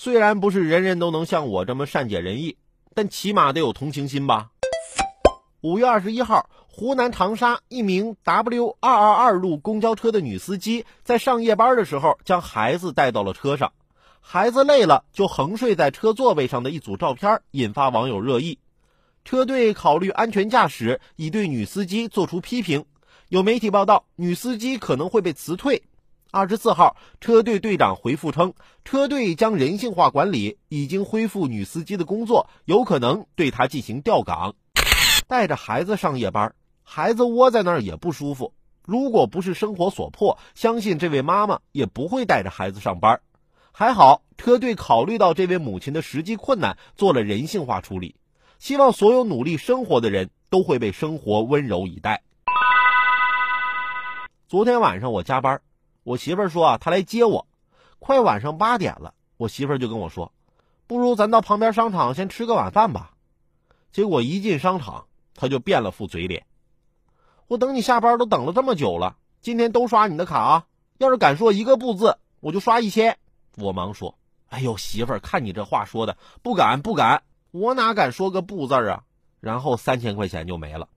虽然不是人人都能像我这么善解人意，但起码得有同情心吧。五月二十一号，湖南长沙一名 W 二二二路公交车的女司机在上夜班的时候，将孩子带到了车上，孩子累了就横睡在车座位上的一组照片引发网友热议。车队考虑安全驾驶，已对女司机作出批评。有媒体报道，女司机可能会被辞退。二十四号，车队队长回复称，车队将人性化管理，已经恢复女司机的工作，有可能对她进行调岗。带着孩子上夜班，孩子窝在那儿也不舒服。如果不是生活所迫，相信这位妈妈也不会带着孩子上班。还好，车队考虑到这位母亲的实际困难，做了人性化处理。希望所有努力生活的人都会被生活温柔以待。昨天晚上我加班，我媳妇儿说啊，她来接我。快晚上八点了，我媳妇儿就跟我说：“不如咱到旁边商场先吃个晚饭吧。”结果一进商场，她就变了副嘴脸。我等你下班都等了这么久了，今天都刷你的卡啊！要是敢说一个不字，我就刷一千。我忙说：“哎呦，媳妇儿，看你这话说的，不敢不敢，我哪敢说个不字啊？”然后三千块钱就没了。